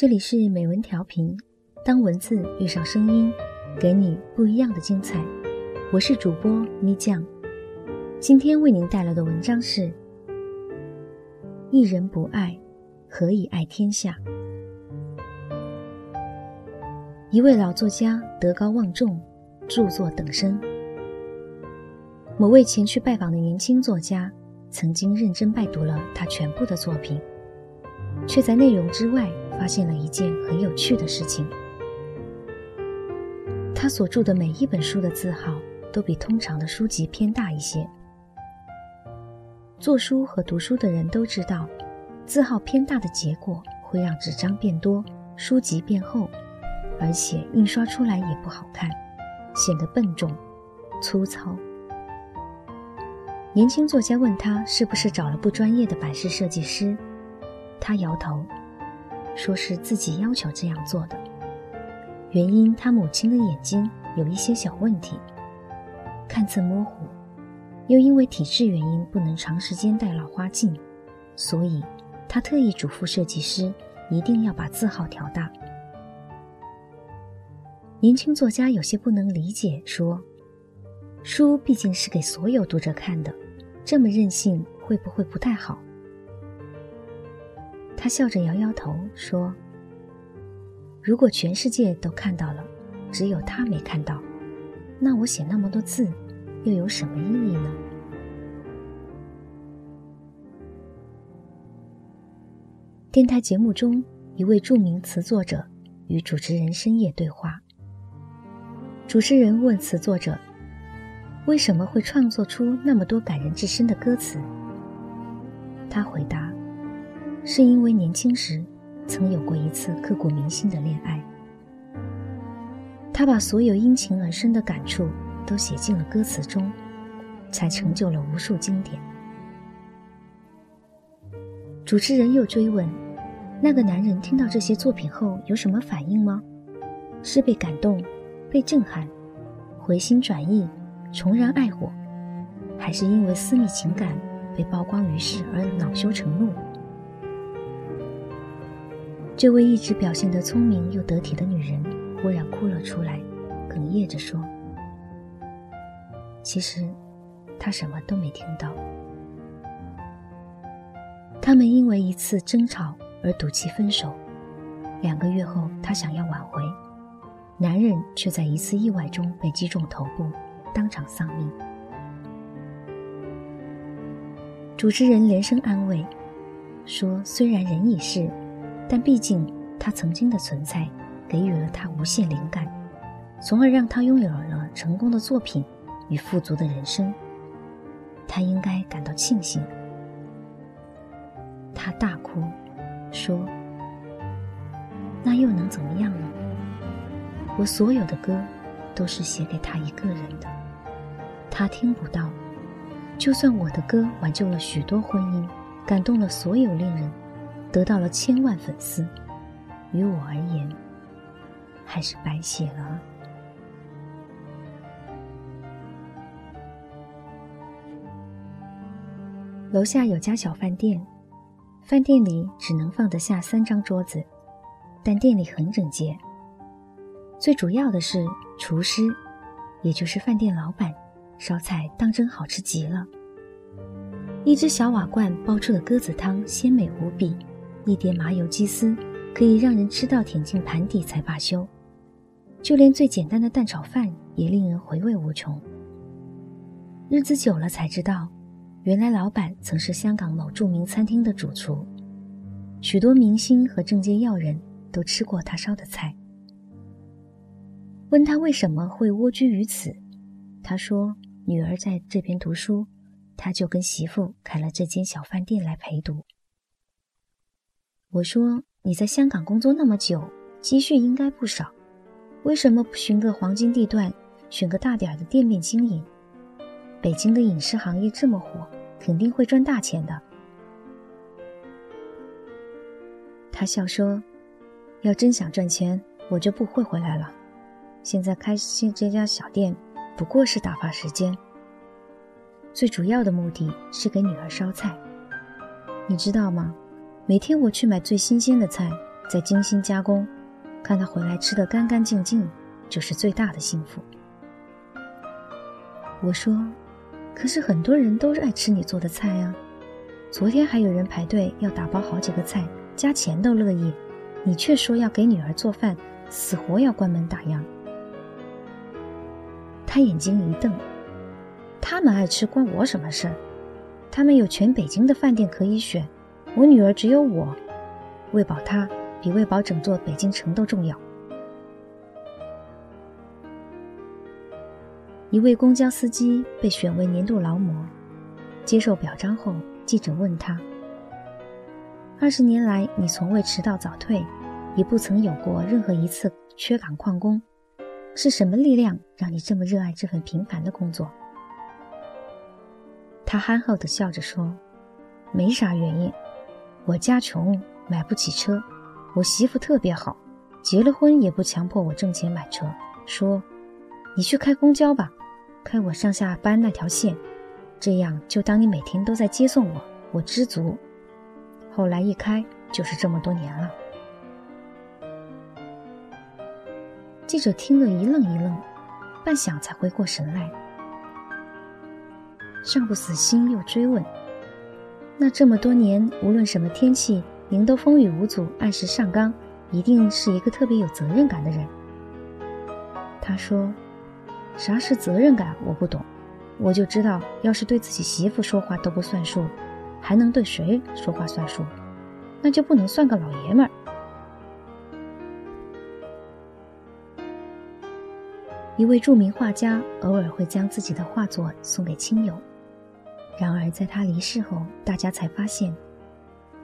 这里是美文调频，当文字遇上声音，给你不一样的精彩。我是主播咪酱，今天为您带来的文章是：一人不爱，何以爱天下？一位老作家德高望重，著作等身。某位前去拜访的年轻作家，曾经认真拜读了他全部的作品，却在内容之外发现了一件很有趣的事情：他所著的每一本书的字号都比通常的书籍偏大一些。做书和读书的人都知道，字号偏大的结果会让纸张变多，书籍变厚。而且印刷出来也不好看，显得笨重、粗糙。年轻作家问他是不是找了不专业的版式设计师，他摇头，说是自己要求这样做的。原因他母亲的眼睛有一些小问题，看字模糊，又因为体质原因不能长时间戴老花镜，所以他特意嘱咐设计师一定要把字号调大。年轻作家有些不能理解，说：“书毕竟是给所有读者看的，这么任性会不会不太好？”他笑着摇摇头说：“如果全世界都看到了，只有他没看到，那我写那么多字，又有什么意义呢？”电台节目中，一位著名词作者与主持人深夜对话。主持人问词作者：“为什么会创作出那么多感人至深的歌词？”他回答：“是因为年轻时曾有过一次刻骨铭心的恋爱。他把所有因情而生的感触都写进了歌词中，才成就了无数经典。”主持人又追问：“那个男人听到这些作品后有什么反应吗？是被感动？”被震撼，回心转意，重燃爱火，还是因为私密情感被曝光于世而恼羞成怒？这位一直表现得聪明又得体的女人忽然哭了出来，哽咽着说：“其实，她什么都没听到。他们因为一次争吵而赌气分手，两个月后，她想要挽回。”男人却在一次意外中被击中头部，当场丧命。主持人连声安慰，说：“虽然人已逝，但毕竟他曾经的存在，给予了他无限灵感，从而让他拥有了成功的作品与富足的人生。他应该感到庆幸。”他大哭，说：“那又能怎么样呢？”我所有的歌，都是写给他一个人的，他听不到。就算我的歌挽救了许多婚姻，感动了所有恋人，得到了千万粉丝，于我而言，还是白写了。楼下有家小饭店，饭店里只能放得下三张桌子，但店里很整洁。最主要的是，厨师，也就是饭店老板，烧菜当真好吃极了。一只小瓦罐煲出的鸽子汤鲜美无比，一碟麻油鸡丝可以让人吃到舔进盘底才罢休。就连最简单的蛋炒饭也令人回味无穷。日子久了才知道，原来老板曾是香港某著名餐厅的主厨，许多明星和政界要人都吃过他烧的菜。问他为什么会蜗居于此，他说：“女儿在这边读书，他就跟媳妇开了这间小饭店来陪读。”我说：“你在香港工作那么久，积蓄应该不少，为什么不寻个黄金地段，选个大点的店面经营？北京的影视行业这么火，肯定会赚大钱的。”他笑说：“要真想赚钱，我就不会回来了。”现在开这家小店，不过是打发时间。最主要的目的是给女儿烧菜。你知道吗？每天我去买最新鲜的菜，再精心加工，看他回来吃得干干净净，就是最大的幸福。我说：“可是很多人都爱吃你做的菜啊！昨天还有人排队要打包好几个菜，加钱都乐意，你却说要给女儿做饭，死活要关门打烊。”他眼睛一瞪：“他们爱吃关我什么事儿？他们有全北京的饭店可以选，我女儿只有我，喂饱她比喂饱整座北京城都重要。”一位公交司机被选为年度劳模，接受表彰后，记者问他：“二十年来，你从未迟到早退，也不曾有过任何一次缺岗旷工，是什么力量让你这么热爱这份平凡的工作？”他憨厚地笑着说：“没啥原因，我家穷，买不起车，我媳妇特别好，结了婚也不强迫我挣钱买车，说你去开公交吧。”开我上下班那条线，这样就当你每天都在接送我，我知足。后来一开就是这么多年了。记者听了一愣一愣，半晌才回过神来，尚不死心，又追问：“那这么多年，无论什么天气，您都风雨无阻，按时上岗，一定是一个特别有责任感的人。”他说。啥是责任感？我不懂，我就知道，要是对自己媳妇说话都不算数，还能对谁说话算数？那就不能算个老爷们儿。一位著名画家偶尔会将自己的画作送给亲友，然而在他离世后，大家才发现，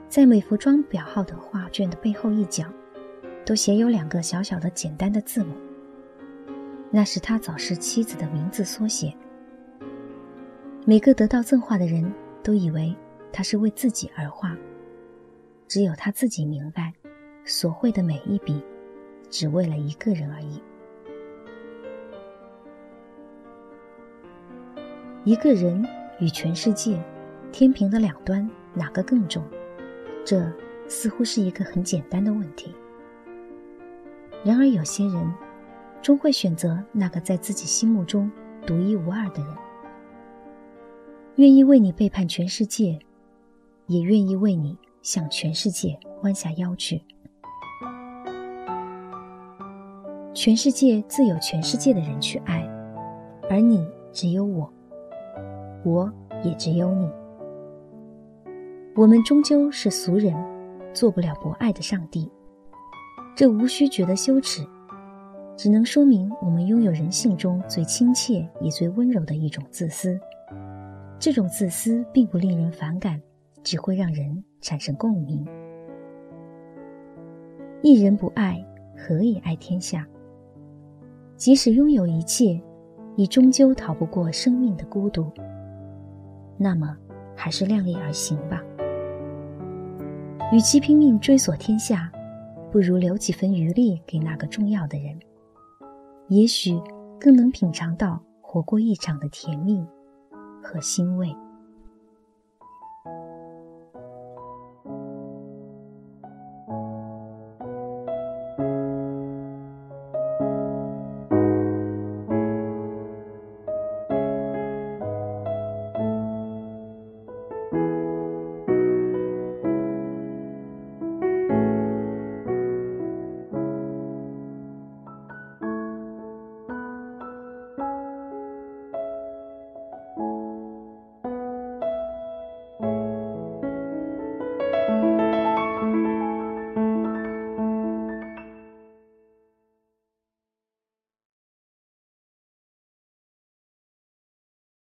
在每幅装裱好的画卷的背后一角，都写有两个小小的简单的字母。那是他早逝妻子的名字缩写。每个得到赠画的人都以为他是为自己而画，只有他自己明白，所绘的每一笔，只为了一个人而已。一个人与全世界，天平的两端哪个更重？这似乎是一个很简单的问题。然而有些人。终会选择那个在自己心目中独一无二的人，愿意为你背叛全世界，也愿意为你向全世界弯下腰去。全世界自有全世界的人去爱，而你只有我，我也只有你。我们终究是俗人，做不了博爱的上帝，这无需觉得羞耻。只能说明我们拥有人性中最亲切也最温柔的一种自私。这种自私并不令人反感，只会让人产生共鸣。一人不爱，何以爱天下？即使拥有一切，也终究逃不过生命的孤独。那么，还是量力而行吧。与其拼命追索天下，不如留几分余力给那个重要的人。也许更能品尝到活过一场的甜蜜和欣慰。